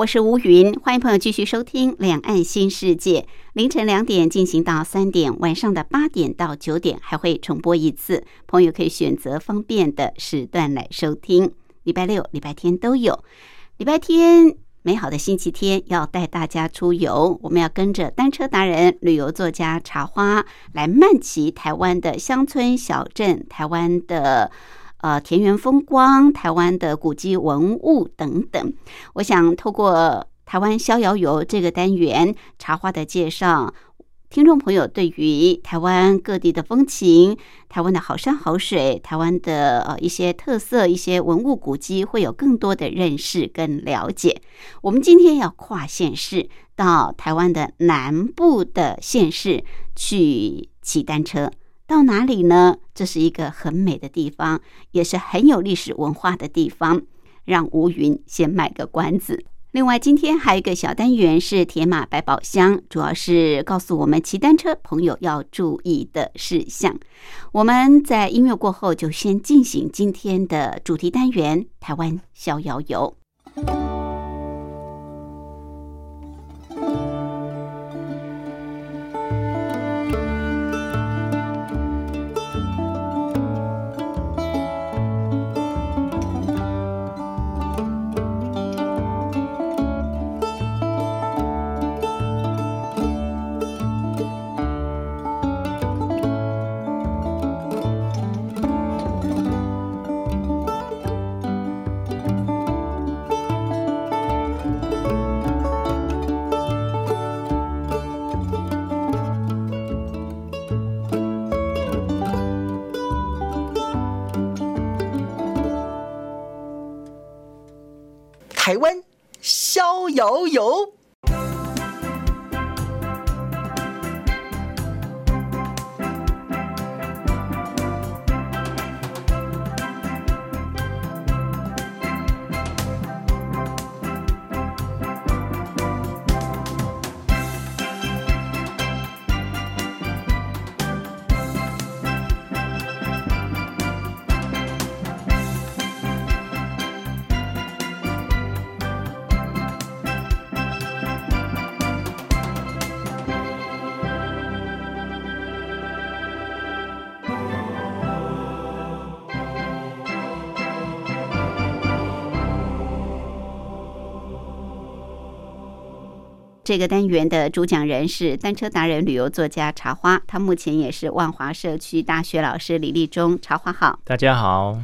我是吴云，欢迎朋友继续收听《两岸新世界》。凌晨两点进行到三点，晚上的八点到九点还会重播一次，朋友可以选择方便的时段来收听。礼拜六、礼拜天都有。礼拜天，美好的星期天，要带大家出游，我们要跟着单车达人、旅游作家茶花来漫骑台湾的乡村小镇，台湾的。呃，田园风光、台湾的古迹文物等等，我想透过台湾逍遥游这个单元茶花的介绍，听众朋友对于台湾各地的风情、台湾的好山好水、台湾的呃一些特色、一些文物古迹，会有更多的认识跟了解。我们今天要跨县市，到台湾的南部的县市去骑单车。到哪里呢？这是一个很美的地方，也是很有历史文化的地方。让吴云先卖个关子。另外，今天还有一个小单元是铁马百宝箱，主要是告诉我们骑单车朋友要注意的事项。我们在音乐过后，就先进行今天的主题单元——台湾逍遥游。这个单元的主讲人是单车达人、旅游作家茶花，他目前也是万华社区大学老师李立忠。茶花好，大家好，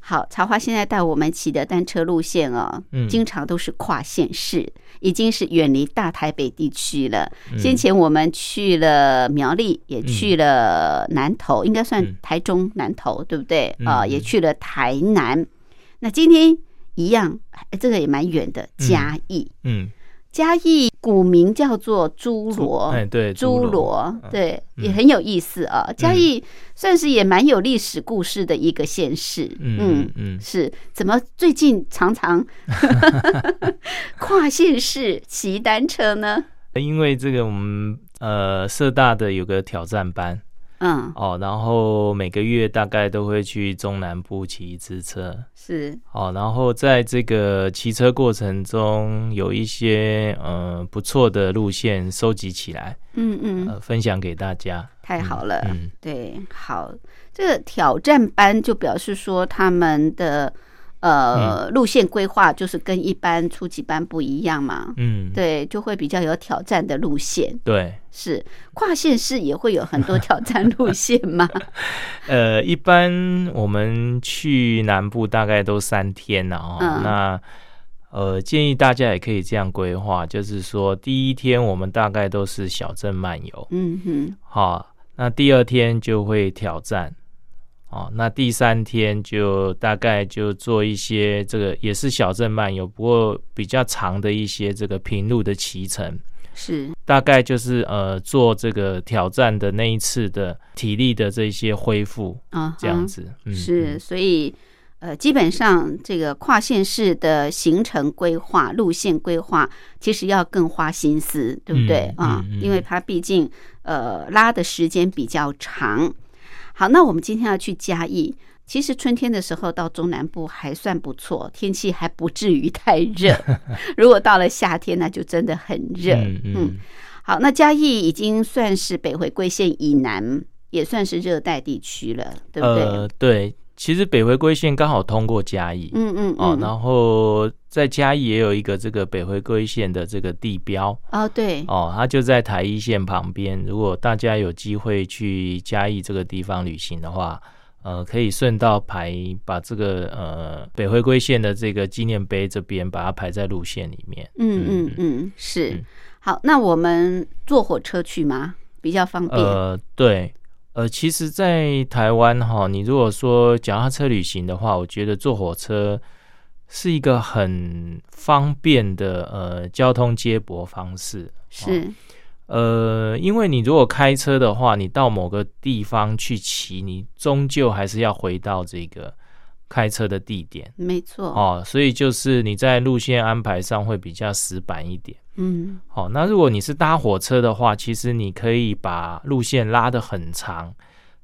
好，茶花现在带我们骑的单车路线哦，嗯，经常都是跨县市，已经是远离大台北地区了。先前我们去了苗栗，也去了南投，应该算台中南投，对不对？啊，也去了台南。那今天一样，这个也蛮远的，嘉义，嗯。嘉义古名叫做朱罗，哎，对，朱罗，对，也很有意思啊。嘉义算是也蛮有历史故事的一个县市，嗯嗯，是怎么最近常常 跨县市骑单车呢？因为这个，我们呃，社大的有个挑战班。嗯。哦，然后每个月大概都会去中南部骑一次车，是。哦，然后在这个骑车过程中，有一些呃不错的路线收集起来，嗯嗯，分享给大家，太好了，嗯，对，好，这个挑战班就表示说他们的。呃，路线规划就是跟一般初级班不一样嘛，嗯，对，就会比较有挑战的路线。对，是跨县市也会有很多挑战路线吗？呃，一般我们去南部大概都三天了哦。那呃，建议大家也可以这样规划，就是说第一天我们大概都是小镇漫游，嗯哼，好，那第二天就会挑战。哦，那第三天就大概就做一些这个也是小镇漫游，不过比较长的一些这个平路的骑乘，是。大概就是呃做这个挑战的那一次的体力的这些恢复啊，这样子，嗯，是，所以呃基本上这个跨县市的行程规划、路线规划，其实要更花心思，对不对？啊？因为它毕竟呃拉的时间比较长。好，那我们今天要去嘉义。其实春天的时候到中南部还算不错，天气还不至于太热。如果到了夏天，那就真的很热。嗯，好，那嘉义已经算是北回归线以南，也算是热带地区了，对不对？呃，对。其实北回归线刚好通过嘉义，嗯嗯哦，然后在嘉义也有一个这个北回归线的这个地标，哦对，哦，它就在台一线旁边。如果大家有机会去嘉义这个地方旅行的话，呃，可以顺道排把这个呃北回归线的这个纪念碑这边把它排在路线里面。嗯嗯嗯，是。好，那我们坐火车去吗？比较方便。呃，对。呃，其实，在台湾哈，你如果说脚踏车旅行的话，我觉得坐火车是一个很方便的呃交通接驳方式。是，呃，因为你如果开车的话，你到某个地方去骑，你终究还是要回到这个开车的地点。没错。哦，所以就是你在路线安排上会比较死板一点。嗯，好，那如果你是搭火车的话，其实你可以把路线拉得很长，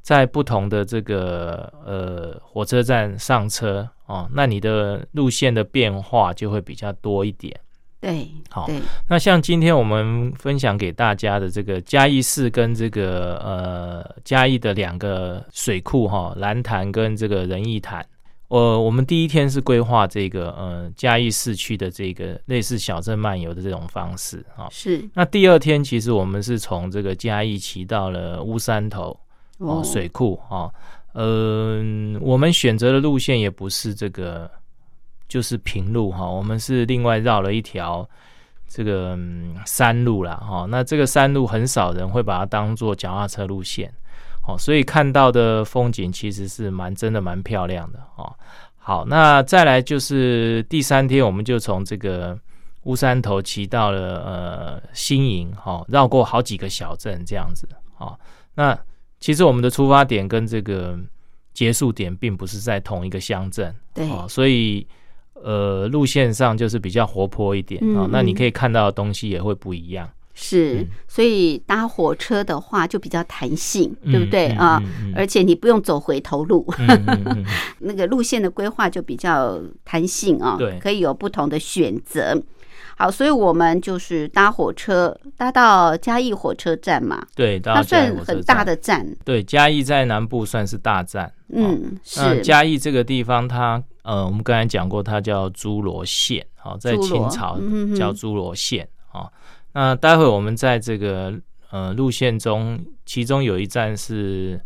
在不同的这个呃火车站上车哦，那你的路线的变化就会比较多一点。对，好，那像今天我们分享给大家的这个嘉义市跟这个呃嘉义的两个水库哈，蓝潭跟这个仁义潭。呃，我们第一天是规划这个呃嘉义市区的这个类似小镇漫游的这种方式啊。是。那第二天其实我们是从这个嘉义骑到了乌山头哦水库啊。嗯，我们选择的路线也不是这个，就是平路哈。我们是另外绕了一条这个山路了哈。那这个山路很少人会把它当做脚踏车路线。哦，所以看到的风景其实是蛮真的蛮漂亮的哦。好，那再来就是第三天，我们就从这个乌山头骑到了呃新营，哈，绕过好几个小镇这样子。哦，那其实我们的出发点跟这个结束点并不是在同一个乡镇，对，所以呃路线上就是比较活泼一点啊。那你可以看到的东西也会不一样。是，所以搭火车的话就比较弹性，对不对啊？而且你不用走回头路，那个路线的规划就比较弹性啊，对，可以有不同的选择。好，所以我们就是搭火车搭到嘉义火车站嘛，对，它算很大的站。对，嘉义在南部算是大站。嗯，是嘉义这个地方，它呃，我们刚才讲过，它叫诸罗县，好，在清朝叫诸罗县啊。那待会我们在这个呃路线中，其中有一站是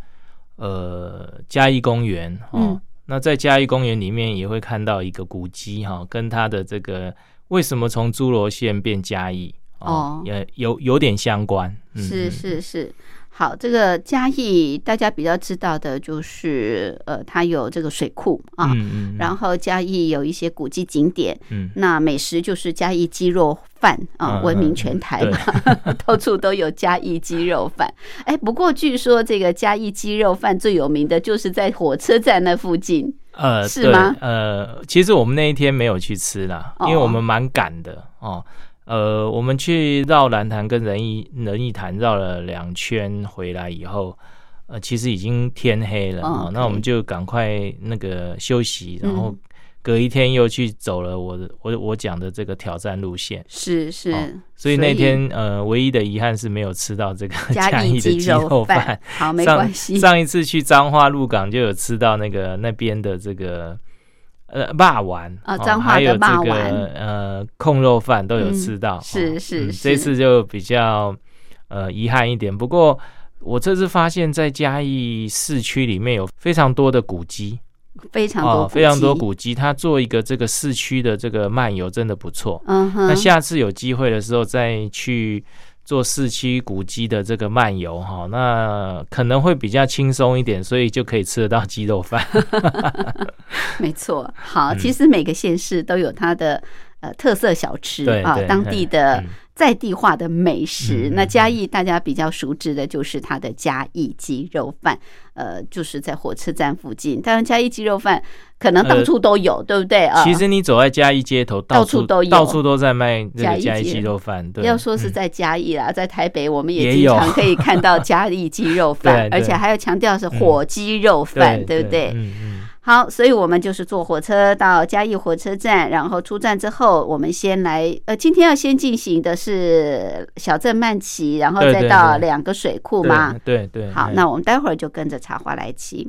呃嘉义公园哦。那在嘉义公园里面也会看到一个古迹哈，跟它的这个为什么从侏罗县变嘉义哦，也有有点相关。是是是。好，这个嘉义大家比较知道的就是，呃，它有这个水库啊，然后嘉义有一些古迹景点，嗯，那美食就是嘉义鸡肉饭啊，闻名全台嘛，到处都有嘉义鸡肉饭。哎，不过据说这个嘉义鸡肉饭最有名的就是在火车站那附近，呃，是吗？呃，其实我们那一天没有去吃啦，因为我们蛮赶的哦。呃，我们去绕蓝潭跟仁义仁义潭绕了两圈回来以后，呃，其实已经天黑了啊。那我们就赶快那个休息，然后隔一天又去走了我我我讲的这个挑战路线。是是，所以那天呃，唯一的遗憾是没有吃到这个嘉义的鸡肉饭。好，没关系。上一次去彰化鹿港就有吃到那个那边的这个。呃，霸丸啊，彰化的霸丸，呃，控肉饭都有吃到，是是是，这次就比较呃遗憾一点。不过我这次发现，在嘉义市区里面有非常多的古迹，非常多非常多古迹，它做一个这个市区的这个漫游真的不错。嗯哼，那下次有机会的时候再去做市区古鸡的这个漫游哈，那可能会比较轻松一点，所以就可以吃得到鸡肉饭。没错，好，其实每个县市都有它的呃特色小吃啊，当地的。在地化的美食，那嘉义大家比较熟知的就是它的嘉义鸡肉饭，呃，就是在火车站附近。当然，嘉义鸡肉饭可能到处都有，对不对啊？其实你走在嘉义街头，到处都有，到处都在卖嘉义鸡肉饭。要说是在嘉义啦，在台北我们也经常可以看到嘉义鸡肉 饭，而且还要强调是火鸡肉饭，对不对？嗯嗯。好，所以我们就是坐火车到嘉义火车站，然后出站之后，我们先来，呃，今天要先进行的是小镇慢骑，然后再到两个水库嘛？对对。好，那我们待会儿就跟着茶花来骑。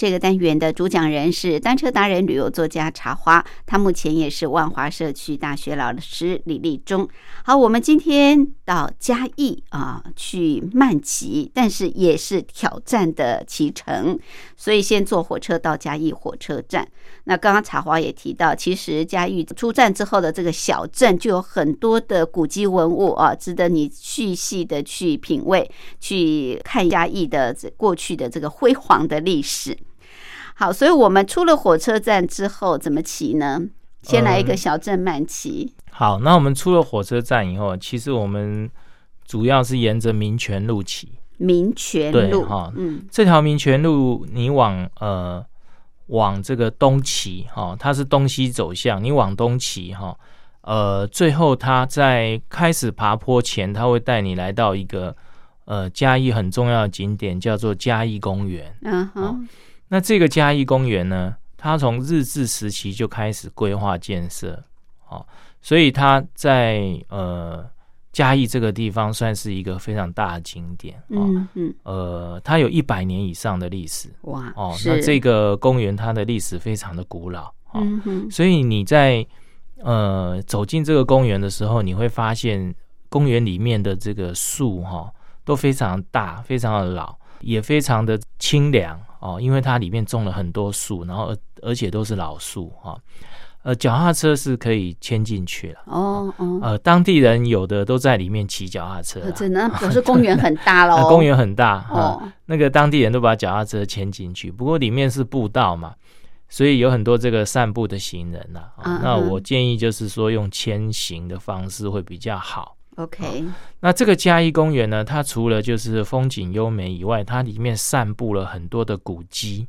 这个单元的主讲人是单车达人、旅游作家茶花，他目前也是万华社区大学老师李立忠。好，我们今天到嘉义啊去慢骑，但是也是挑战的骑乘，所以先坐火车到嘉义火车站。那刚刚茶花也提到，其实嘉义出站之后的这个小镇就有很多的古迹文物啊，值得你细细的去品味、去看嘉义的过去的这个辉煌的历史。好，所以我们出了火车站之后怎么骑呢？先来一个小镇慢骑。好，那我们出了火车站以后，其实我们主要是沿着民权路骑。民权路对哈嗯这条民权路，你往呃往这个东骑哈、它是东西走向，你往东骑哈、呃，最后它在开始爬坡前，它会带你来到一个呃嘉义很重要的景点，叫做嘉义公园。嗯哼那这个嘉义公园呢，它从日治时期就开始规划建设，哦，所以它在呃嘉义这个地方算是一个非常大的景点哦。嗯嗯呃，它有一百年以上的历史哇哦。那这个公园它的历史非常的古老哦，嗯所以你在呃走进这个公园的时候，你会发现公园里面的这个树哈、都非常大，非常的老，也非常的清凉哦，因为它里面种了很多树，然后而而且都是老树哈、呃，脚踏车是可以牵进去了。哦哦，呃，当地人有的都在里面骑脚踏车啦、呃真的？表示公园很大那喽，公园很大哈、哦。那个当地人都把脚踏车牵进去，不过里面是步道嘛，所以有很多这个散步的行人呐、啊嗯那嗯。我建议就是说用牵行的方式会比较好。OK 那这个嘉义公园呢，它除了就是风景优美以外，它里面散布了很多的古迹。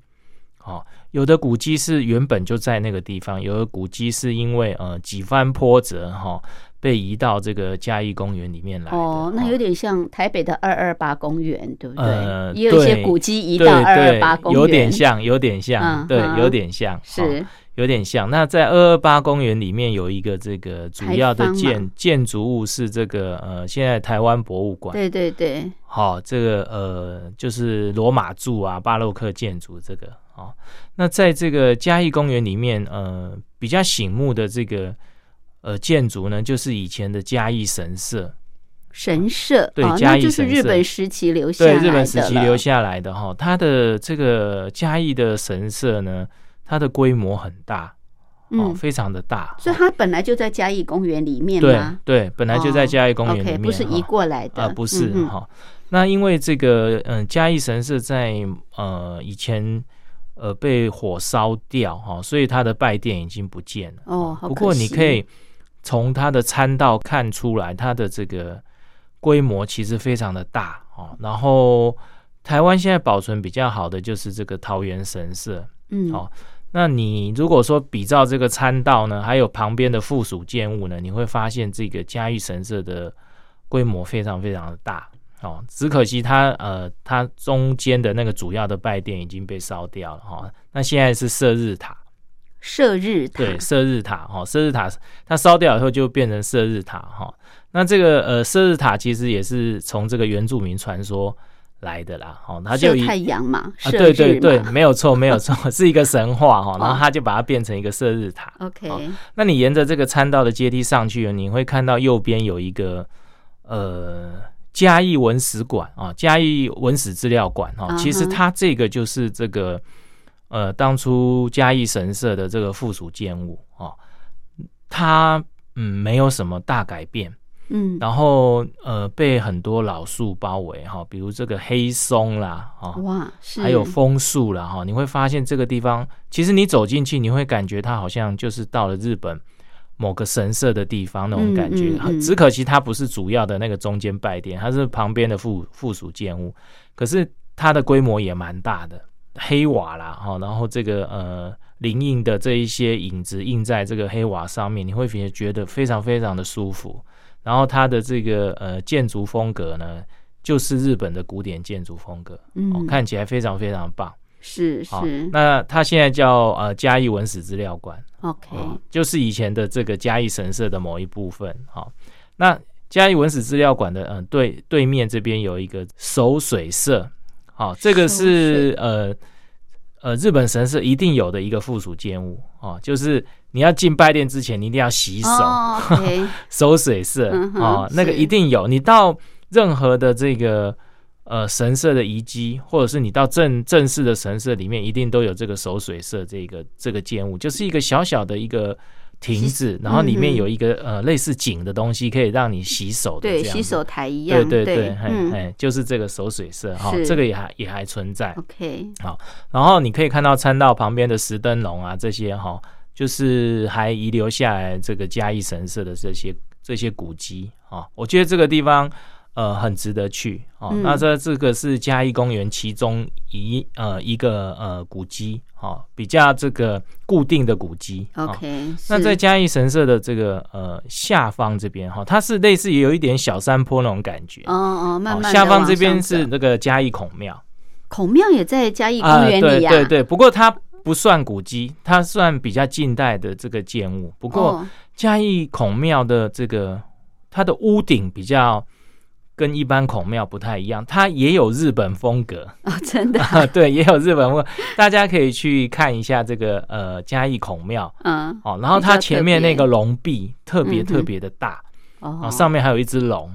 哦，有的古迹是原本就在那个地方，有的古迹是因为呃几番波折哈、被移到这个嘉义公园里面来的。哦，那有点像台北的二二八公园，对不对？呃也有一些古迹移到二二八公园，有点像，有点像，对，有点像，哦是有点像。那在二二八公园里面有一个这个主要的建嘛。建筑物是这个呃，现在台湾博物馆，对对对，好、这个呃就是罗马柱啊，巴洛克建筑这个哦。那在这个嘉义公园里面，呃，比较醒目的这个呃建筑呢，就是以前的嘉义神社，神社对哦，嘉义神社那就是日本时期留下来的对日本时期留下来的哈，它的这个嘉义的神社呢，它的规模很大，哦，嗯，非常的大，所以它本来就在嘉义公园里面对吗？对，本来就在嘉义公园里面，OK，不是移哈过来的，啊、不是嗯哈、那因为这个，嗯，嘉义神社在呃以前呃被火烧掉哈、所以它的拜殿已经不见了。哦好不过你可以从它的参道看出来，它的这个规模其实非常的大哦。然后台湾现在保存比较好的就是这个桃园神社，嗯，好那你如果说比照这个参道呢，还有旁边的附属建物呢，你会发现这个嘉义神社的规模非常非常的大哦。只可惜它呃，它中间的那个主要的拜殿已经被烧掉了哈、哦。那现在是射日塔，射日塔，对，射日塔哈，射日塔它烧掉以后就变成射日塔哈、那这个呃射日塔其实也是从这个原住民传说来的啦，哦，他就以太阳嘛，啊，对对对，没有错，没有错，是一个神话哈，然后哦他就把它变成一个射日塔。，OK，那你沿着这个参道的阶梯上去，你会看到右边有一个呃嘉义文史馆啊，嘉义文史资料馆哈。嗯哼其实它这个就是这个呃当初嘉义神社的这个附属建物哦，它嗯没有什么大改变。嗯，然后呃被很多老树包围哈，比如这个黑松啦哈，哇，是还有枫树啦哈，你会发现这个地方，其实你走进去，你会感觉它好像就是到了日本某个神社的地方那种感觉。嗯嗯嗯只可惜它不是主要的那个中间拜殿，它是旁边的附附属建物，可是它的规模也蛮大的，黑瓦啦哈，然后这个呃灵印的这一些影子印在这个黑瓦上面，你会觉觉得非常非常的舒服。然后它的这个呃建筑风格呢，就是日本的古典建筑风格，哦嗯，，看起来非常非常棒。好是。是那它现在叫呃嘉义文史资料馆，，OK，哦，就是以前的这个嘉义神社的某一部分。好、那嘉义文史资料馆的嗯、呃对对面这边有一个守水社，好、这个是呃呃日本神社一定有的一个附属建物哦，就是你要进拜殿之前，你一定要洗手。守 水社嗯哦，那个一定有。你到任何的这个呃神社的遗迹，或者是你到正正式的神社里面，一定都有这个守水社这个这个建物，就是一个小小的一个亭子，然后里面有一个呃类似井的东西，可以让你洗手的对，洗手台一样，对对对，嘿嗯嘿，就是这个守水社哈、是这个也还也还存在。，OK，好然后你可以看到参道旁边的石灯笼啊，这些哈、就是还遗留下来这个嘉义神社的这些这些古迹啊、我觉得这个地方呃很值得去哦。嗯那这这个是嘉义公园其中一呃一个呃古迹哦，比较这个固定的古迹。哦 OK，那在嘉义神社的这个呃下方这边哈、它是类似也有一点小山坡那种感觉。哦哦，慢慢地下方这边是那个嘉义孔庙孔庙也在嘉义公啊，园里呀、对对对，不过它不算古迹，它算比较近代的这个建物。不过哦。嘉义孔庙的这个它的屋顶比较跟一般孔庙不太一样，它也有日本风格。哦，真的，啊，对，也有日本风格，大家可以去看一下这个呃嘉义孔庙。嗯，哦，然后它前面那个龙壁特别特别的大。哦。啊，上面还有一只龙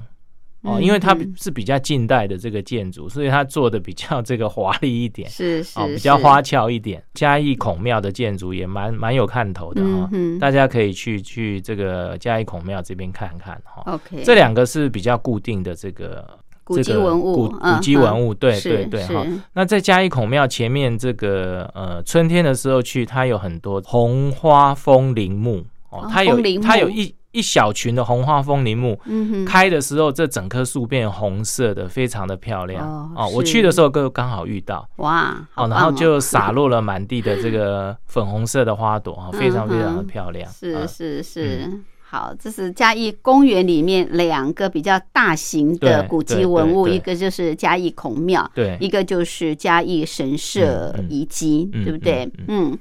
哦，嗯因为它嗯是比较近代的这个建筑，所以它做的比较这个华丽一点是是、哦，比较花俏一点。嘉义孔庙的建筑也蛮蛮有看头的哈嗯，大家可以去去这个嘉义孔庙这边看看哈。OK，这两个是比较固定的这个古迹这个文物古嗯古迹文物，对对对哈。是那在嘉义孔庙前面这个呃春天的时候去，它有很多红花风铃木哦哦，它有它有一一小群的红花风铃木，嗯哼，开的时候，这整棵树变红色的，非常的漂亮。哦哦。我去的时候刚刚好遇到。哇，好哦，然棒后就洒落了满地的这个粉红色的花朵啊，非常非常的漂亮。是嗯是是。好，这是嘉义公园里面两个比较大型的古迹文物，一个就是嘉义孔庙，对，一个就是嘉义神社遗迹，嗯对不对？嗯，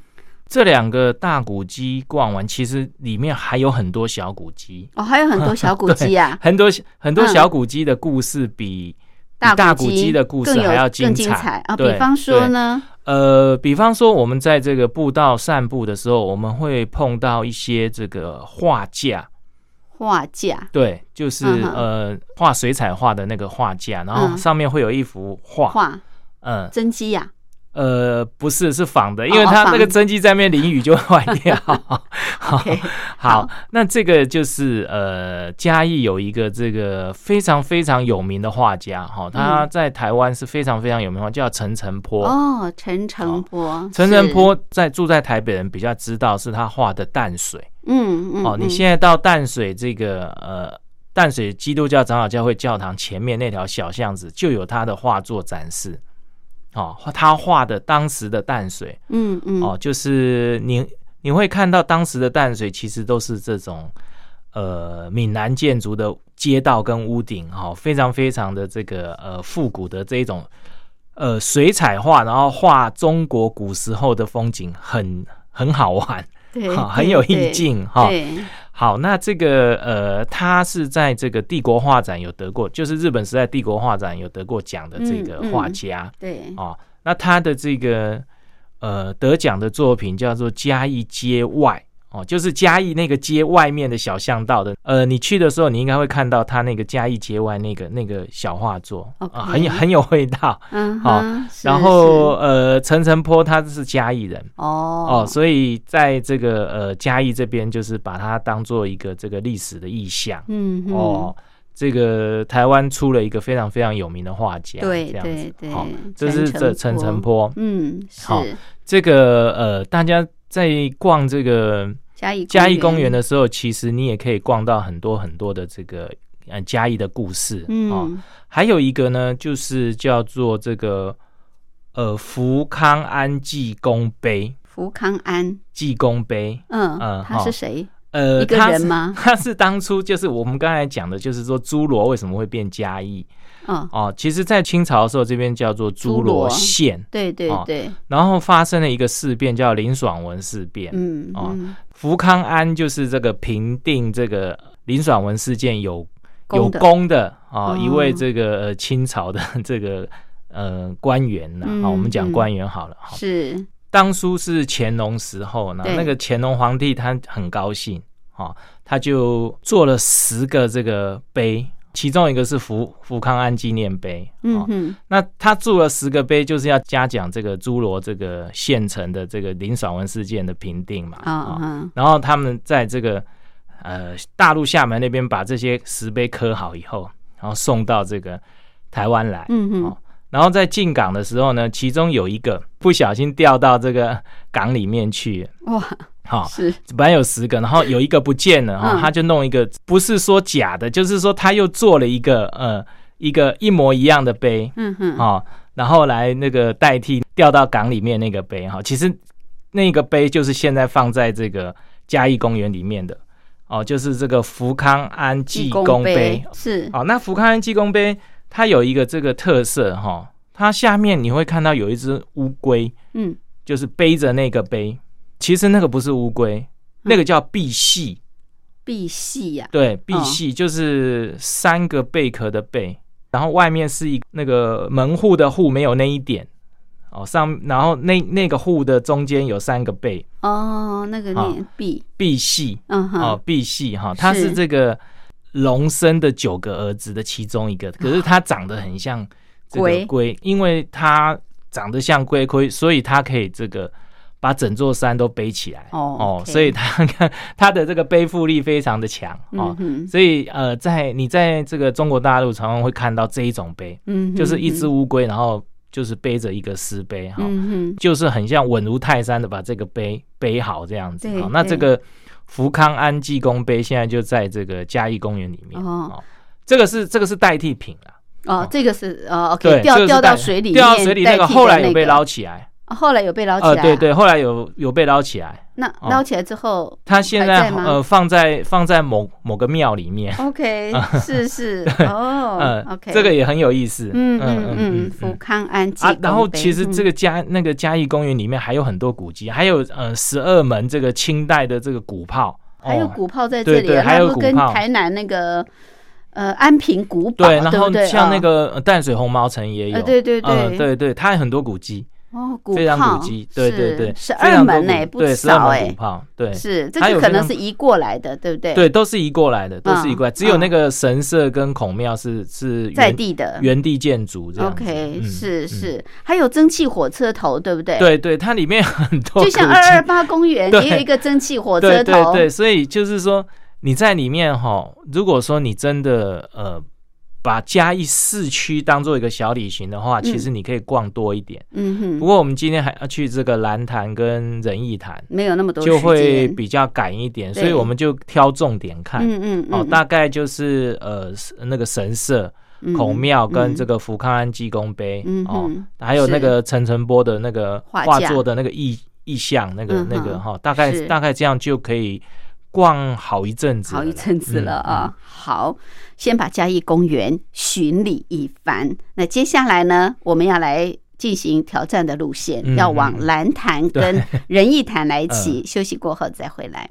这两个大古迹逛完，其实里面还有很多小古迹，哦，还有很多小古迹啊，很多很多嗯小古迹的故事比比大古迹的故事还要更精彩。啊。比方说呢，呃，比方说我们在这个步道散步的时候，我们会碰到一些这个画架。画架。对，就是、嗯呃画水彩画的那个画架，然后嗯。上面会有一幅画，画。嗯。真迹呀，呃不是是仿的，因哦为它那个真机在那边淋雨就会坏掉。好那这个就是呃嘉义有一个这个非常非常有名的画家哈，他嗯在台湾是非常非常有名的，叫陈澄波。哦，陈澄波，陈澄是，波在住在台北人比较知道是他画的淡水。嗯嗯，哦，你嗯现在到淡水这个呃淡水基督教长老教会教堂前面那条小巷子，就有他的画作展示。哦，他画的当时的淡水，嗯嗯哦，就是你你会看到当时的淡水其实都是这种呃闽南建筑的街道跟屋顶，哈、哦，非常非常的这个呃复古的这一种呃水彩画，然后画中国古时候的风景，很很好玩。对很有意境哈。对，好，那这个呃，他是在这个帝国画展有得过，就是日本时代帝国画展有得过奖的这个嗯嗯。画家、对，哦。那他的这个呃得奖的作品叫做《嘉义街外》哦，就是嘉义那个街外面的小巷道的。呃，你去的时候，你应该会看到他那个嘉义街外那个那个小画作啊、很有很有味道。嗯好然后呃，陈澄波他是嘉义人。是哦哦，所以在这个呃嘉义这边，就是把它当做一个这个历史的意象。嗯哼哦，这个台湾出了一个非常非常有名的画家，对这样子对对好，这是这陈澄波。嗯，好是这个呃，大家在逛这个嘉义嘉义公园的时候，其实你也可以逛到很多很多的这个呃嘉义的故事。哦，嗯还有一个呢，就是叫做这个呃福康安济公碑，福康安，济公碑。嗯嗯他是好谁？呃，一个人吗 他是当初就是我们刚才讲的，就是说侏罗为什么会变嘉义嗯，哦？其实，在清朝的时候，这边叫做侏侏罗罗。县，对对哦对，然后发生了一个事变，叫林爽文事变。嗯哦嗯。福康安就是这个平定这个林爽文事件有有功的啊、哦。一位这个呃清朝的 这个呃官员呢，嗯好、我们讲嗯。官员好了。好。是。当初是乾隆时候呢，那个乾隆皇帝他很高兴，哦，他就做了十个这个碑，其中一个是福福康安纪念碑，哦，嗯。那他铸了十个碑，就是要嘉奖这个侏罗这个县城的这个林爽文事件的评定嘛，啊哦。嗯然后他们在这个呃大陆厦门那边把这些石碑刻好以后，然后送到这个台湾来，嗯哼哦。然后在进港的时候呢，其中有一个不小心掉到这个港里面去，哇好、是。本来有十个，然后有一个不见了，哈、嗯。他就弄一个，不是说假的，就是说他又做了一个呃一个一模一样的杯，嗯哼，哦，然后来那个代替掉到港里面那个杯哈，其实那个杯就是现在放在这个嘉义公园里面的哦，就是这个福康安济公碑是。哦。那福康安济公碑它有一个这个特色哈，它下面你会看到有一只乌龟，嗯，就是背着那个碑，其实那个不是乌龟，那个叫赑屃，赑屃呀，对，赑屃就是三个贝壳的贝。然后外面是一那个门户的户没有那一点。哦，上然后那那个户的中间有三个贝。哦，那个念赑赑屃，嗯哼，哦赑屃哈，它是这个龙生的九个儿子的其中一个，可是它长得很像龟。龟，因为它长得像龟龟，所以它可以这个。把整座山都背起来。哦，所以他看他的这个背负力非常的强哦，所以呃，在你在这个中国大陆常常会看到这一种碑，嗯，就是一只乌龟，然后就是背着一个石碑哈，就是很像稳如泰山的把这个碑背好这样子啊。那这个福康安济公碑现在就在这个嘉义公园里面哦，这个是这个是代替品了哦，这个是呃，OK，掉掉到水里，掉到水里那个后来有被捞起来。后来有被捞起来，呃，对对，后来有有被捞起来。那捞起来之后，他现在呃放在放在某某个庙里面。OK，是 是。哦，OK，这个也很有意思。嗯嗯嗯，福康安济啊，然后其实这个嘉那个嘉义公园里面还有很多古迹，还有呃十二门这个清代的这个鼓炮，还有鼓炮在这里，还有跟台南那个。呃，安平古堡，对，然后像那个淡水红毛城也有，对对对，对对，它有很多古迹。哦，非常古迹，对对对，十二门呢，不少哎，对，是这个可能是移过来的，对不对？对，都是移过来的，都是移过来，只有那个神社跟孔庙是是在地的原地建筑。OK，是是，还有蒸汽火车头，对不对？对对，它里面很多，就像二二八公园 也有一个蒸汽火车头，对对，所以就是说你在里面哈，如果说你真的呃。把嘉义市区当做一个小旅行的话，其实你可以逛多一点。嗯哼。不过我们今天还要去这个蓝潭跟仁义潭，没有那么多，就会比较赶一点，所以我们就挑重点看。嗯嗯。哦，大概就是呃那个神社、孔庙跟这个福康安济公碑哦，还有那个陈澄波的那个画作的那个意意象，那个那个哈，大概大概这样就可以。逛好一阵子，好一阵子了啊。好，先把嘉义公园巡礼一番。那接下来呢？我们要来进行挑战的路线，要往蓝潭跟仁义潭来一起休息，过后再回来。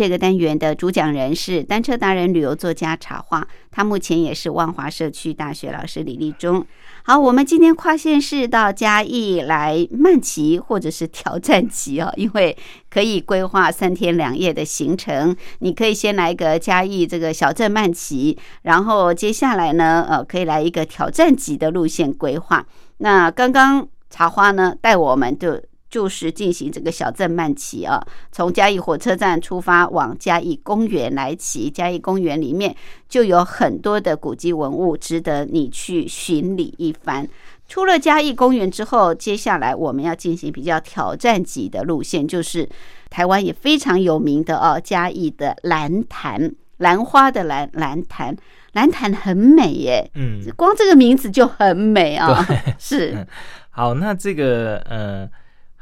这个单元的主讲人是单车达人、旅游作家茶花，他目前也是万华社区大学老师李立忠。好，我们今天跨县市到嘉义来慢骑或者是挑战骑哦，因为可以规划三天两夜的行程。你可以先来一个嘉义这个小镇慢骑，然后接下来呢，呃，可以来一个挑战级的路线规划。那刚刚茶花呢带我们就就是进行这个小镇慢骑啊，从嘉义火车站出发，往嘉义公园来骑。嘉义公园里面就有很多的古迹文物，值得你去巡礼一番。出了嘉义公园之后，接下来我们要进行比较挑战级的路线，就是台湾也非常有名的哦，嘉义的蓝潭，兰花的兰蓝潭，蓝潭很美耶，嗯，光这个名字就很美啊，是，好，那这个呃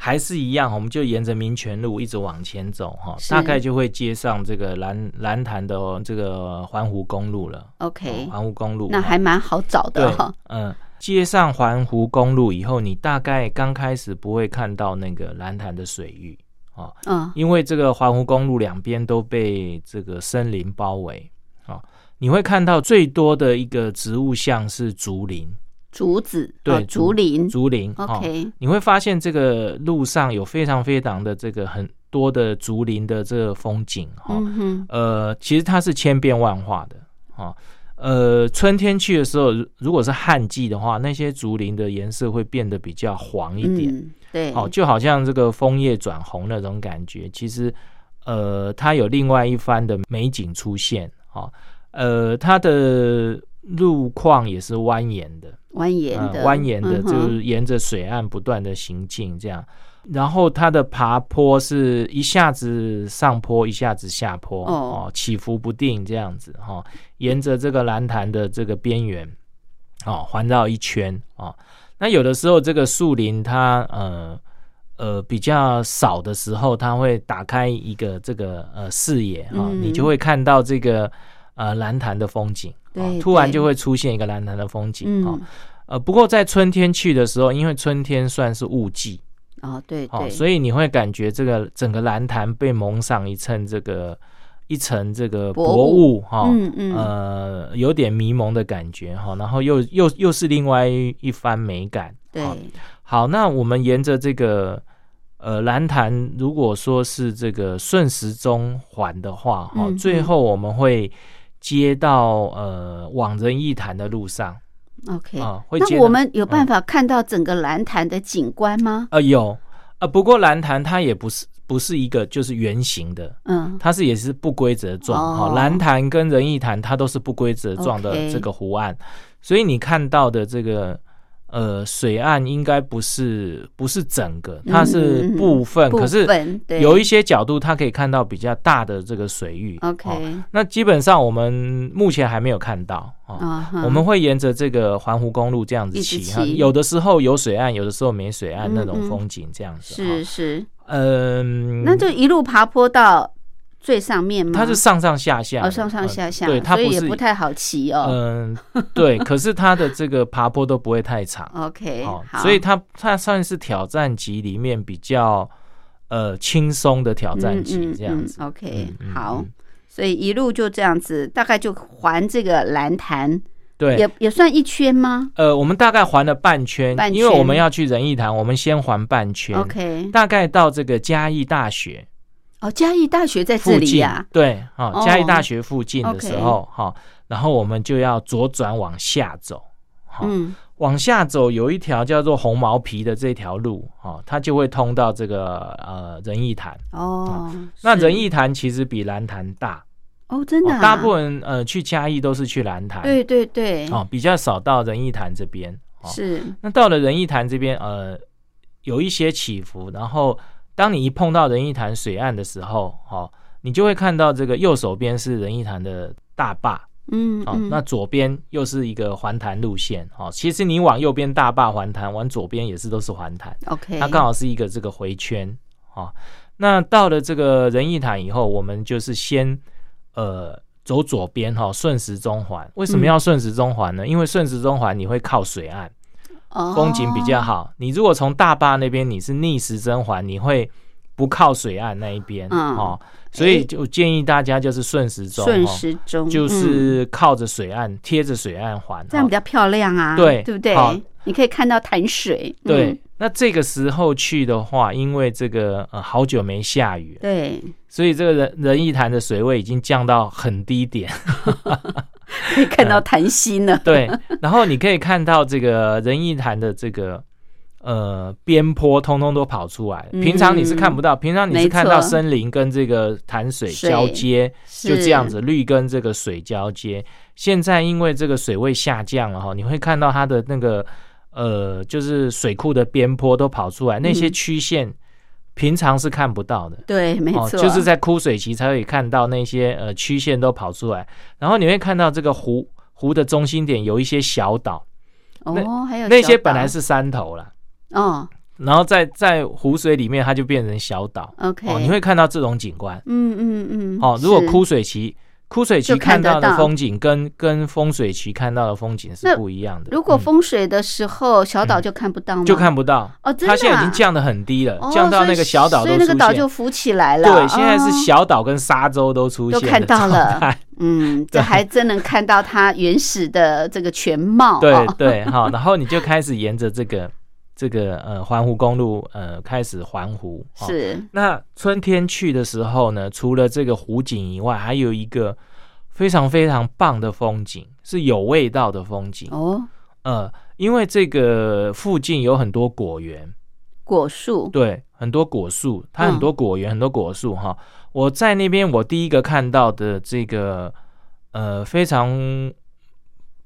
还是一样，我们就沿着民权路一直往前走哈，大概就会接上这个蓝蓝潭的哦这个环湖公路了。OK，哦环湖公路。那还蛮好找的对哈。，嗯，接上环湖公路以后，你大概刚开始不会看到那个蓝潭的水域哦，嗯，因为这个环湖公路两边都被这个森林包围哦，你会看到最多的一个植物像是竹林，竹子，对哦竹林。竹林哦，OK，你会发现这个路上有非常非常的这个很多的竹林的这个风景哈、嗯，呃，其实它是千变万化的啊。呃，春天去的时候，如如果是旱季的话，那些竹林的颜色会变得比较黄一点，嗯，对，哦，就好像这个枫叶转红那种感觉。其实，呃，它有另外一番的美景出现，哦，呃，它的路况也是蜿蜒的，蜿蜒的，呃蜿蜒的，嗯就是沿着水岸不断的行进这样。然后它的爬坡是一下子上坡，一下子下坡，哦哦，起伏不定这样子哈、哦。沿着这个蓝潭的这个边缘，哦，环绕一圈哦。那有的时候这个树林它呃呃比较少的时候，它会打开一个这个呃视野啊、哦嗯你就会看到这个呃蓝潭的风景，哦突然就会出现一个蓝潭的风景哦。嗯，呃，不过在春天去的时候，因为春天算是雾季，哦，对哦，对，所以你会感觉这个整个蓝潭被蒙上一层这个一层这个薄薄雾雾哈，嗯嗯呃，有点迷蒙的感觉哈，然后又又又是另外一一番美感。对好，好，那我们沿着这个呃蓝潭，如果说是这个顺时钟环的话哈，嗯最后我们会接到呃往仁义潭的路上。OK，啊会接那我们有办法看到整个蓝潭的景观吗？呃，有，呃，不过蓝潭它也不是不是一个就是圆形的，嗯，它是也是不规则状哈、哦蓝潭跟仁义潭它都是不规则状的这个湖岸。所以你看到的这个呃水岸应该不是不是整个，它是嗯嗯嗯部分，可是有一些角度它可以看到比较大的这个水域。OK 哦那基本上我们目前还没有看到我们会沿着这个环湖公路这样子骑哈，有的时候有水岸，有的时候没水岸嗯那种嗯。风景这样子。是是，嗯，那就一路爬坡到最上面吗？它是上上下下，哦上上下下，嗯对，它所以也不是不太好骑哦。嗯，对，可是它的这个爬坡都不会太长，OK，哦好，所以它它算是挑战级里面比较呃轻松的挑战级这样子。嗯 OK，好嗯，所以一路就这样子，大概就环这个蓝潭，对，也也算一圈吗呃，我们大概环了半圈，半因为我们要去仁义潭，我们先环半圈？OK，大概到这个嘉义大学哦，嘉义大学在这附近，里呀。对，哈、哦。嘉义大学附近的时候，哈、然后我们就要左转往下走，哈、嗯，往下走有一条叫做红毛皮的这条路，哦，它就会通到这个呃仁义潭。哦，那仁义潭其实比蓝潭大，哦，真的、啊？哦大部分呃去嘉义都是去蓝潭，对对对，哦，比较少到仁义潭这边。哦，是。那到了仁义潭这边，呃，有一些起伏，然后当你一碰到仁义潭水岸的时候，哦，你就会看到这个右手边是仁义潭的大坝，哦，嗯。哦，那左边又是一个环潭路线，哦，其实你往右边大坝环潭，往左边也是都是环潭，OK，它刚好是一个这个回圈，哦，那到了这个仁义潭以后，我们就是先呃走左边哈、顺时钟环。为什么要顺时钟环呢？因为顺时钟环你会靠水岸，哦风景比较好。你如果从大坝那边你是逆时针环，你会不靠水岸那一边、嗯哦，所以就建议大家就是顺时钟，顺哦时钟，就嗯是靠着水岸，贴着水岸环，哦这样比较漂亮啊，对对不对好？你可以看到潭水，嗯对。那这个时候去的话，因为这个呃好久没下雨，对，所以这个仁仁义潭的水位已经降到很低点。可 以看到潭心了，对，然后你可以看到这个仁义潭的这个呃边坡，通通都跑出来平常你是看不到，平常你是看到森林跟这个潭水水交接，就这样子，绿跟这个水交接。现在因为这个水位下降了哈，你会看到它的那个呃，就是水库的边坡都跑出来，那些嗯。曲线平常是看不到的。对，没错，就是在枯水期才会看到那些呃曲线都跑出来，然后你会看到这个湖湖的中心点有一些小岛，哦，还有那些本来是山头啦，哦。然后在在湖水里面它就变成小岛。，OK，哦，你会看到这种景观。嗯嗯嗯，哦，如果枯水期枯水期看到的风景跟跟风水期看到的风景是不一样的。如果嗯风水的时候，小岛就看不到吗？就看不到，哦，真的啊、它现在已经降得很低了，哦降到那个小岛所以所以那个。岛就浮起来了。对，现在是哦小岛跟沙洲都出现的都看到状了态嗯，这对还真能看到它原始的这个全貌。对哦、对，好，然后你就开始沿着这个这个呃环湖公路呃开始环湖。哦是那春天去的时候呢，除了这个湖景以外，还有一个非常非常棒的风景，是有味道的风景。哦，呃，因为这个附近有很多果园，果树对，很多果树，它嗯很多果园，很多果树哈。我在那边，我第一个看到的这个呃非常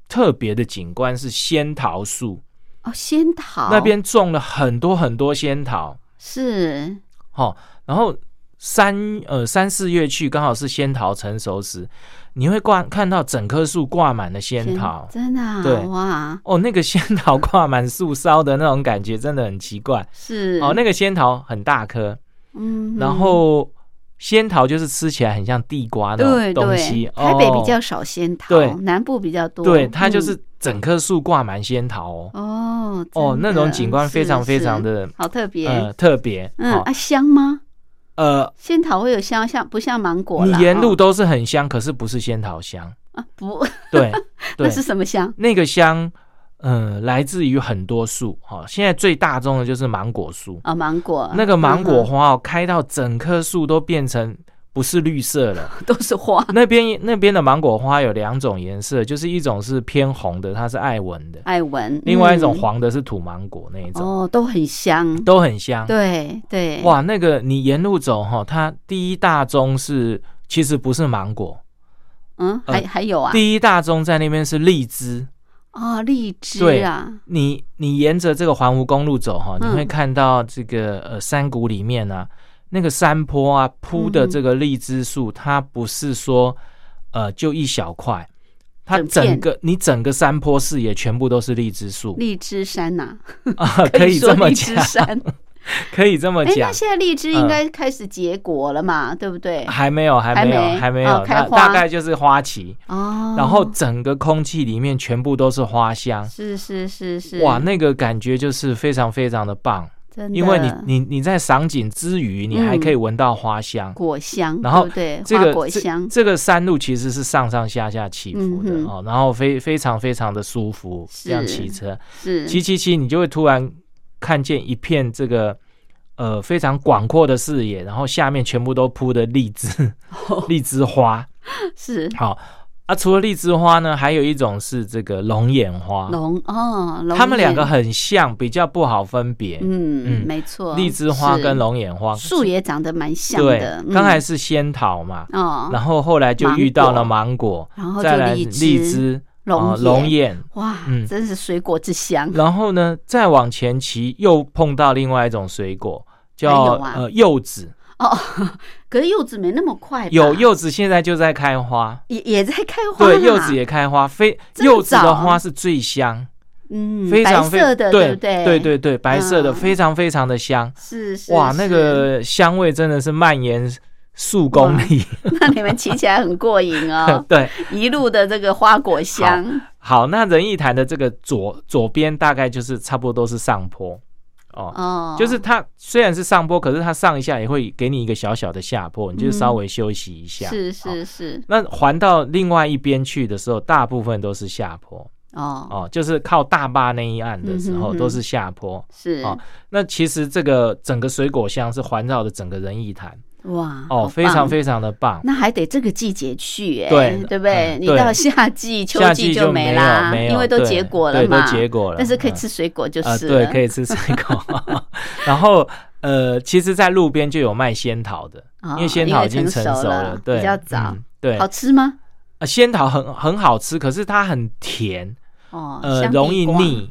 特别的景观是仙桃树，哦，仙桃。那边种了很多很多仙桃，是。哦，然后三呃三四月去刚好是仙桃成熟时，你会挂看到整棵树挂满了仙桃。真的、啊、对。哇，哦，那个仙桃挂满树梢的那种感觉真的很奇怪。是。哦，那个仙桃很大颗，嗯，然后仙桃就是吃起来很像地瓜那对种东西对，。台北比较哦少仙桃，对南部比较多。对，它就嗯是整棵树挂满仙桃哦。哦哦，那种景观非常非常是的好特别。呃特别。哦嗯啊，香吗？呃，仙桃会有香，像不像芒果？你沿路哦都是很香，可是不是仙桃香。啊不，对 那，是什么香？那个香，呃，来自于很多树哈、哦。现在最大众的就是芒果树，啊，芒果。那个芒果嗯花哦，开到整棵树都变成不是绿色了。都是花，那边那边的芒果花有两种颜色，就是一种是偏红的，它是爱文的；爱文。另外一种嗯黄的是土芒果那一种，哦，都很香。都很香。对对，哇，那个你沿路走哈，它第一大宗是其实不是芒果，嗯，还呃还有啊，第一大宗在那边是荔枝。哦，荔枝对啊，你你沿着这个环湖公路走哈，你嗯。会看到这个呃山谷里面啊，那个山坡啊铺的这个荔枝树，它不是说呃就一小块，它整个你整个山坡视野全部都是荔枝树。荔枝山呐，啊，可以这么讲，山。可以这么讲，那。现在荔枝应该开始结果了嘛？对不对？还没有，还没有，还没？有，开花。大概就是花期，哦，然后整个空气里面全部都是花香，是是是是，哇，那个感觉就是非常非常的棒。真的，因为你你你在赏景之余，你还可以嗯闻到花香。果香，然后对这个果香，这个山路其实是上上下下起伏的嗯哦，然后非非常非常的舒服，这样骑车。是。骑骑骑，你就会突然看见一片这个呃非常广阔的视野，然后下面全部都铺的荔枝哦。荔枝花。是。好，啊，除了荔枝花呢，还有一种是这个龙眼花，龙哦，龙它们两个很像，比较不好分别。嗯嗯。没错，荔枝花跟龙眼花，树也长得蛮像对的，，嗯。刚才是仙桃嘛，哦，然后后来就遇到了芒果，然后就再来荔荔枝、龙哦龙眼。眼，哇，嗯。真是水果之乡。然后呢，再往前骑又碰到另外一种水果，叫啊。呃柚子。哦，可是柚子没那么快，有柚子现在就在开花，也也在开花，对，柚子也开花，非柚子的花是最香，嗯，非常色的，对不对？对对对，白色的嗯。非常非常的香，是是哇，那个香味真的是蔓延数公里，那你们骑起来很过瘾哦，对。一路的这个花果香，好，那仁义潭的这个左左边大概就是差不多都是上坡。哦。哦，就是它虽然是上坡，可是它上一下也会给你一个小小的下坡，你就嗯稍微休息一下。是哦。是是，那环到另外一边去的时候，大部分都是下坡。哦，哦，就是靠大坝那一岸的时嗯哼哼。候都是下坡。是。哦那其实这个整个水果乡是环绕着整个仁义潭哇，哦，非常非常的棒。那还得这个季节去哎，对对不对？嗯你到夏季、秋季季就没啦，没有因为都结果了对都嘛，结果了但是可以嗯吃水果就啊，是对，可以吃水果。然后呃，其实，在路边就有卖仙桃的，哦因为仙桃已经成熟了了，对，比较早嗯对好，吃吗？呃仙桃很很好吃，可是它很甜，哦，呃，容易，腻，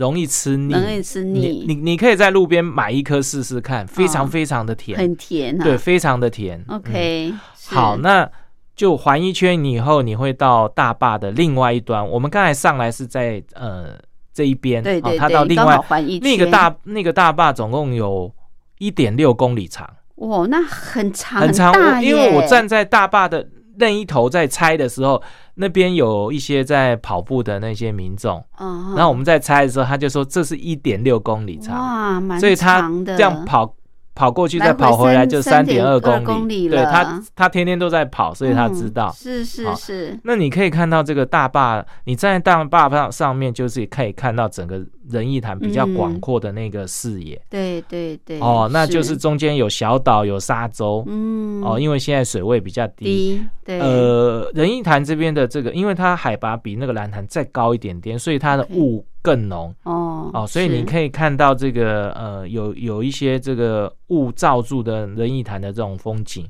容易吃腻，容易吃你腻，你你可以在路边买一颗试试看，非常哦非常的甜，很甜啊。对，非常的甜。嗯 OK，是好，那就环一圈你以后，你会到大坝的另外一端。我们刚才上来是在呃这一边，对对哦，它到另外那个大那个大坝总共有一点六公里长，哇，那很长很长。因为我站在大坝的那一头在拆的时候，那边有一些在跑步的那些民众，嗯，然后我们在拆的时候，他就说这是一点六公里长，哇，蛮所以他这样跑。跑过去再跑回来就三点二3.2公公里对他他天天都在跑，所以他知嗯道。是是是，那你可以看到这个大坝，你站在大坝上上面，就是可以看到整个仁义潭比较广嗯阔的那个视野。对对对，哦，那就是中间有小岛，有沙洲。嗯哦，因为现在水位比较低。低对呃，仁义潭这边的这个，因为它海拔比那个蓝潭再高一点点，所以它的雾更浓。哦哦，所以你可以看到这个呃，有有一些这个雾罩住的仁义潭的这种风景。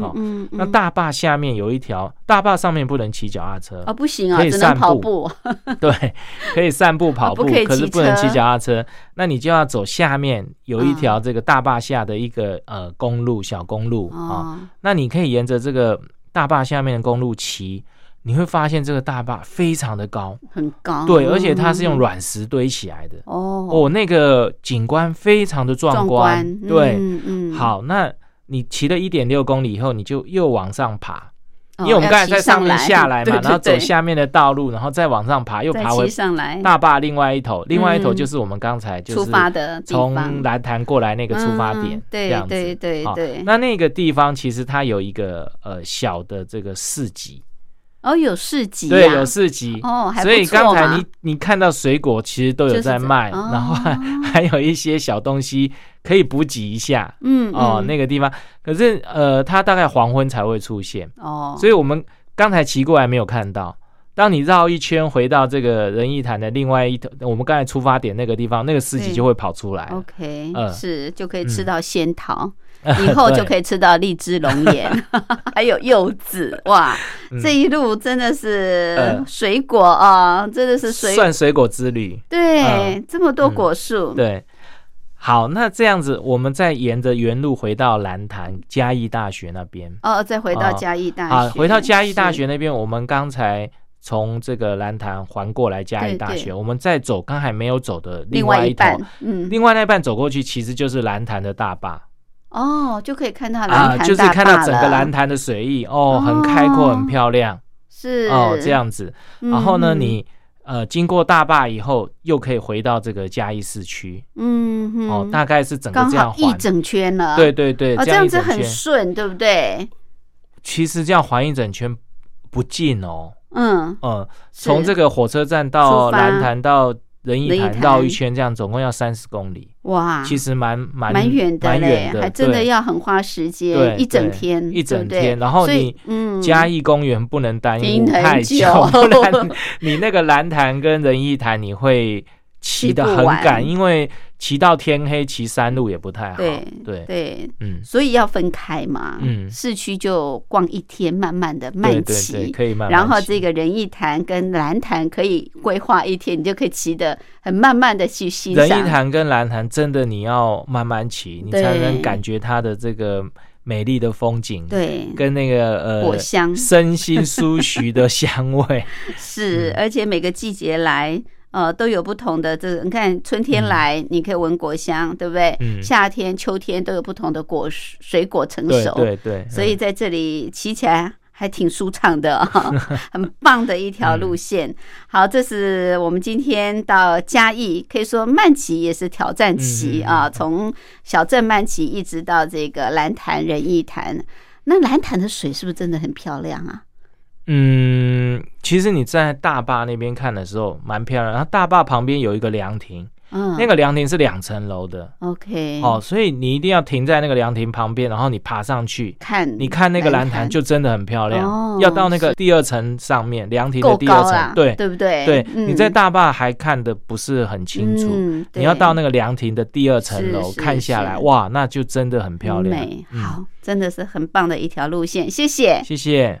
哦嗯嗯，嗯那大坝下面有一条，大坝上面不能骑脚踏车，哦不行啊，可以散步。跑步，对，可以散步跑步，不可是不能骑脚踏车。那你就要走下面有一嗯条这个大坝下的一个呃公路，小公路啊、哦那你可以沿着这个大坝下面的公路骑，你会发现这个大坝非常的高，很高，对，而且它是用嗯。软石堆起来的。哦。哦，那个景观非常的壮壮观，对，嗯嗯，好，那你骑了一点六公里以后，你就又往上爬，哦因为我们刚才在上面下来嘛，然后走下面的道路，然后再往上爬，又爬回大坝另外一头，另外一头嗯。就是我们刚才就是出发的从方。蓝潭过来那个出发点这样子。对对对对。那那个地方其实它有一个呃小的这个市集，哦有市集对，有市集。哦，还不所以刚才你你看到水果其实都有就是这在卖，哦然后还还有一些小东西可以补给一下。嗯哦，嗯那个地方，可是呃，它大概黄昏才会出现，哦，所以我们刚才骑过来没有看到。当你绕一圈回到这个仁义潭的另外一头，我们刚才出发点那个地方，那个市集就会跑出来。OK 嗯是就可以吃嗯到仙桃，以后就可以以吃到荔枝龙眼，还有柚子，哇，嗯 这一路真的是呃水果啊，真的是水算水果之旅。对，这么多嗯果树，对，好，那这样子，我们再沿着原路回到蓝潭嘉义大学那边。哦，再回到哦嘉义大学，好，回到嘉义大学那边，我们刚才从这个蓝潭环过来嘉义大学，我们再走刚才没有走的另外一半，，嗯，另外那半走过去，其实就是蓝潭的大坝哦，就可以看到啊，蓝潭就是看到整个蓝潭的水域哦，很开阔，哦很漂亮是哦，这，样子。嗯然后呢，嗯你呃经过大坝以后，又可以回到这个嘉义市区嗯哼哦，大概是整个这样环。一整圈了，对对对，哦，这样样子很。顺，对不对？其实这样环一整圈不近哦，嗯，嗯，从这个火车站到蓝潭到仁义潭仁义潭绕一圈，这样总共要三十公里，哇，其实蛮蛮蛮远的还真的要很花时间，一整天，一整天然后你嗯，嘉义公园不能耽误停很太久不然 你那个蓝潭跟仁义潭你会骑得很赶，因为骑到天黑，骑山路也不太好。对对，对，嗯，所以要分开嘛，嗯。市区就逛一天，慢慢的慢对对骑，对，可以慢慢。然后这个仁义潭跟蓝潭可以规划一天，你就可以骑的很慢慢的去欣仁义。潭跟蓝潭真的你要慢慢骑，你才能感觉它的这个美丽的风景，，对，跟那个呃果香。身心舒徐的香味。是，嗯。而且每个季节来，呃，都有不同的这个。你看春天来，你可以闻果香，对不对？嗯夏天、秋天都有不同的果水水果成对熟，对对，嗯所以在这里骑起来还挺舒畅的、啊，很棒的一条路线。嗯好，这是我们今天到嘉义，可以说慢骑也是挑战期嗯嗯嗯啊，从小镇慢骑一直到这个蓝潭仁义潭。那蓝潭的水是不是真的很漂亮啊？嗯，其实你在大坝那边看的时候蛮漂亮，然后大坝旁边有一个凉亭，嗯，那个凉亭是两层楼的。OK，哦，所以你一定要停在那个凉亭旁边，然后你爬上去，看你看那个蓝潭就真的很漂亮。哦要到那个第二层上面，凉亭的第二层，，对对不对？对，嗯你在大坝还看的不是很清楚，嗯你要到那个个凉亭的第二层楼看下来，哇，那就真的很漂亮。美，嗯好，真的是很棒的一条路线，谢谢。谢谢。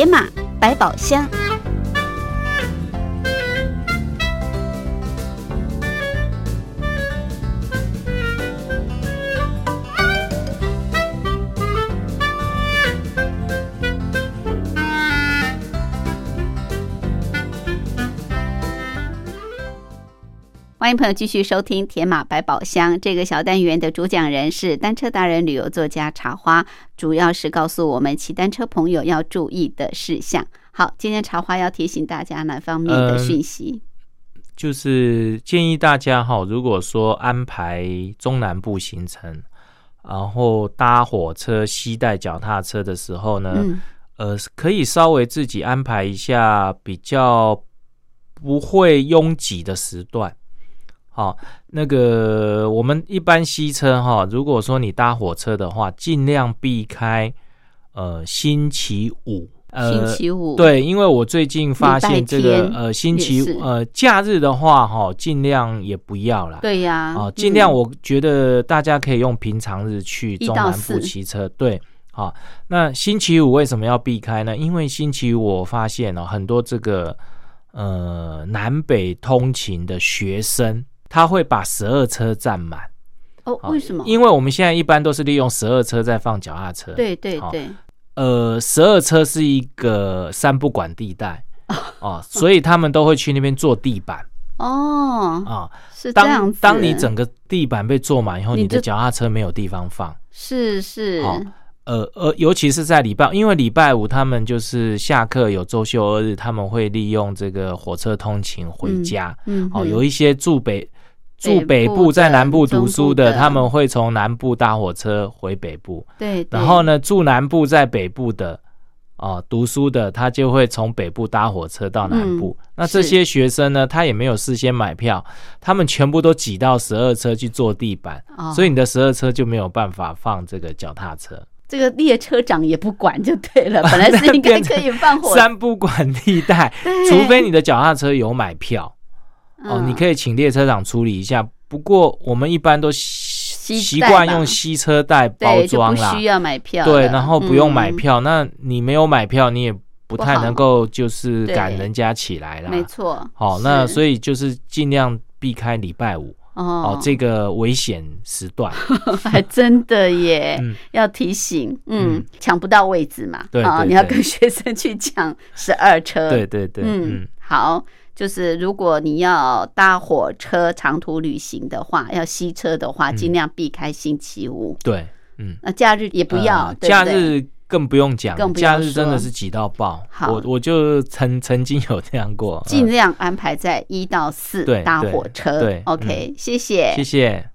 铁马百宝箱。欢迎朋友继续收听《铁马百宝箱》这个小单元的主讲人是单车达人、旅游作家茶花，主要是告诉我们骑单车朋友要注意的事项。好，今天茶花要提醒大家哪方面的讯息？就是建议大家哈，如果说安排中南部行程，然后搭火车、携带脚踏车的时候呢，嗯呃，可以稍微自己安排一下比较不会拥挤的时段。好，那个我们一般西车哈，如果说你搭火车的话，尽量避开呃星期五。呃，星期五对，因为我最近发现这个呃星期呃假日的话哈，尽量也不要啦。对呀，啊，尽量嗯我觉得大家可以用平常日去中南部骑车。对，好，那星期五为什么要避开呢？因为星期五我发现哦，很多这个呃南北通勤的学生，他会把十二车占满。哦，为什么？因为我们现在一般都是利用十二车在放脚踏车。好对对对，呃，十二车是一个三不管地带哦，所以他们都会去那边做地板哦，啊。是这样当子。当你整个地板被坐满以后，你你的脚踏车没有地方放。是是好呃呃，尤其是在礼拜，因为礼拜五他们就是下课有周休二日，他们会利用这个火车通勤回家。哦，嗯哦有一些住北住北北部在南部读中书的，他们会从南部搭火车回北部。对，对然后？呢，住南部在北部的哦，读书的他就会从北部搭火车到南部。嗯那这些学生呢，他也没有事先买票，他们全部都挤到十二车去坐地板，哦所以你的十二车就没有办法放这个脚踏车。这个列车长也不管就对了，本来是应该可以放火，三不管地带，除非你的脚踏车有买票哦，你可以以请列车长处理一下。不过我们一般都习习惯用吸车袋包装啦不需，要买票了，对，然后不用买嗯，票，那你没有买票，你也不太能够就是对赶人家起来啦。没错。好，那所以以就是尽量避开礼拜五哦哦，这个危险时段。还真的耶，嗯要提醒，嗯嗯，抢不到位置嘛，对你要跟 学生去抢十二车，对对对，嗯嗯，好，就是如果你要搭火车长途旅行的话，要吸车的话，嗯尽量避开星期五。对，嗯，那假日也不要，呃对不对假日更不用讲假日真的是挤到爆。好我我就曾曾经有这样过，尽嗯量安排在一到四对搭火车。对 OK，谢谢，谢谢。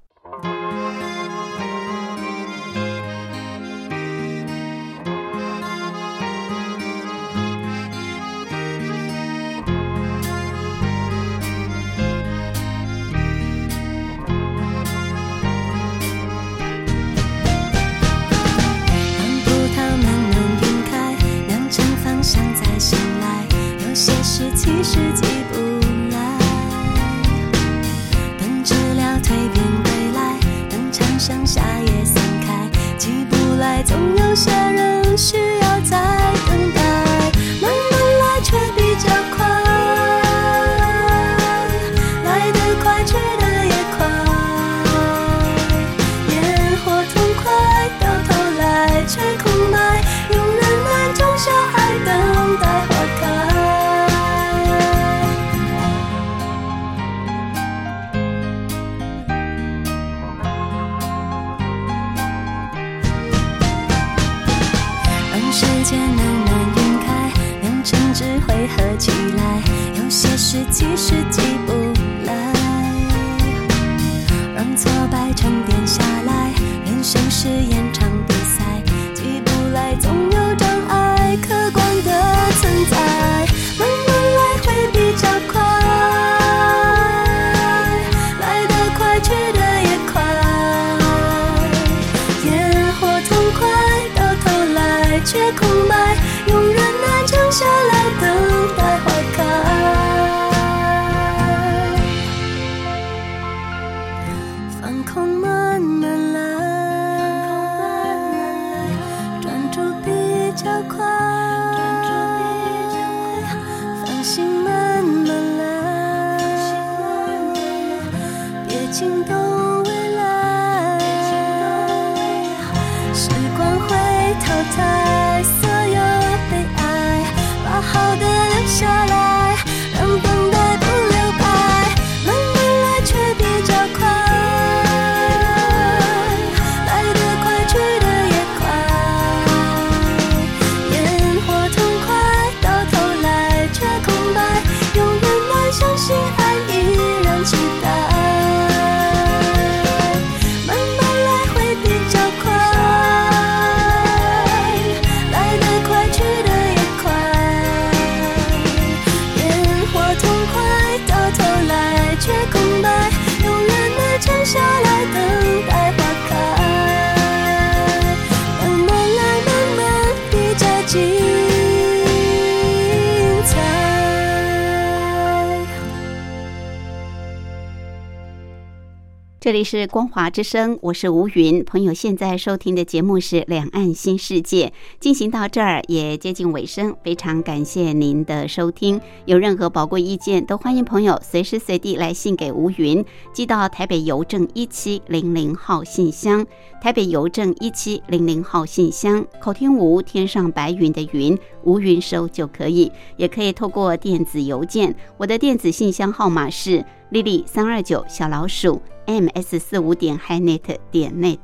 是光华之声，我是吴云。朋友现在收听的节目是《两岸新世界》，进行到这儿也接近尾声，非常感谢您的收听。有任何宝贵意见，都欢迎朋友随时随地来信给吴云，寄到台北邮政一七零零号信箱。台北邮政一七零零号信箱，口天吴天上白云的云，吴云收就可以，也可以透过电子邮件，我的电子信箱号码是莉莉三二九小老鼠 ms 四五点 hinet 点 net，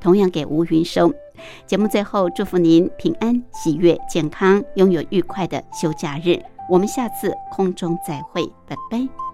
同样给吴云收。节目最后祝福您平安、喜悦、健康，拥有愉快的休假日。我们下次空中再会，拜拜。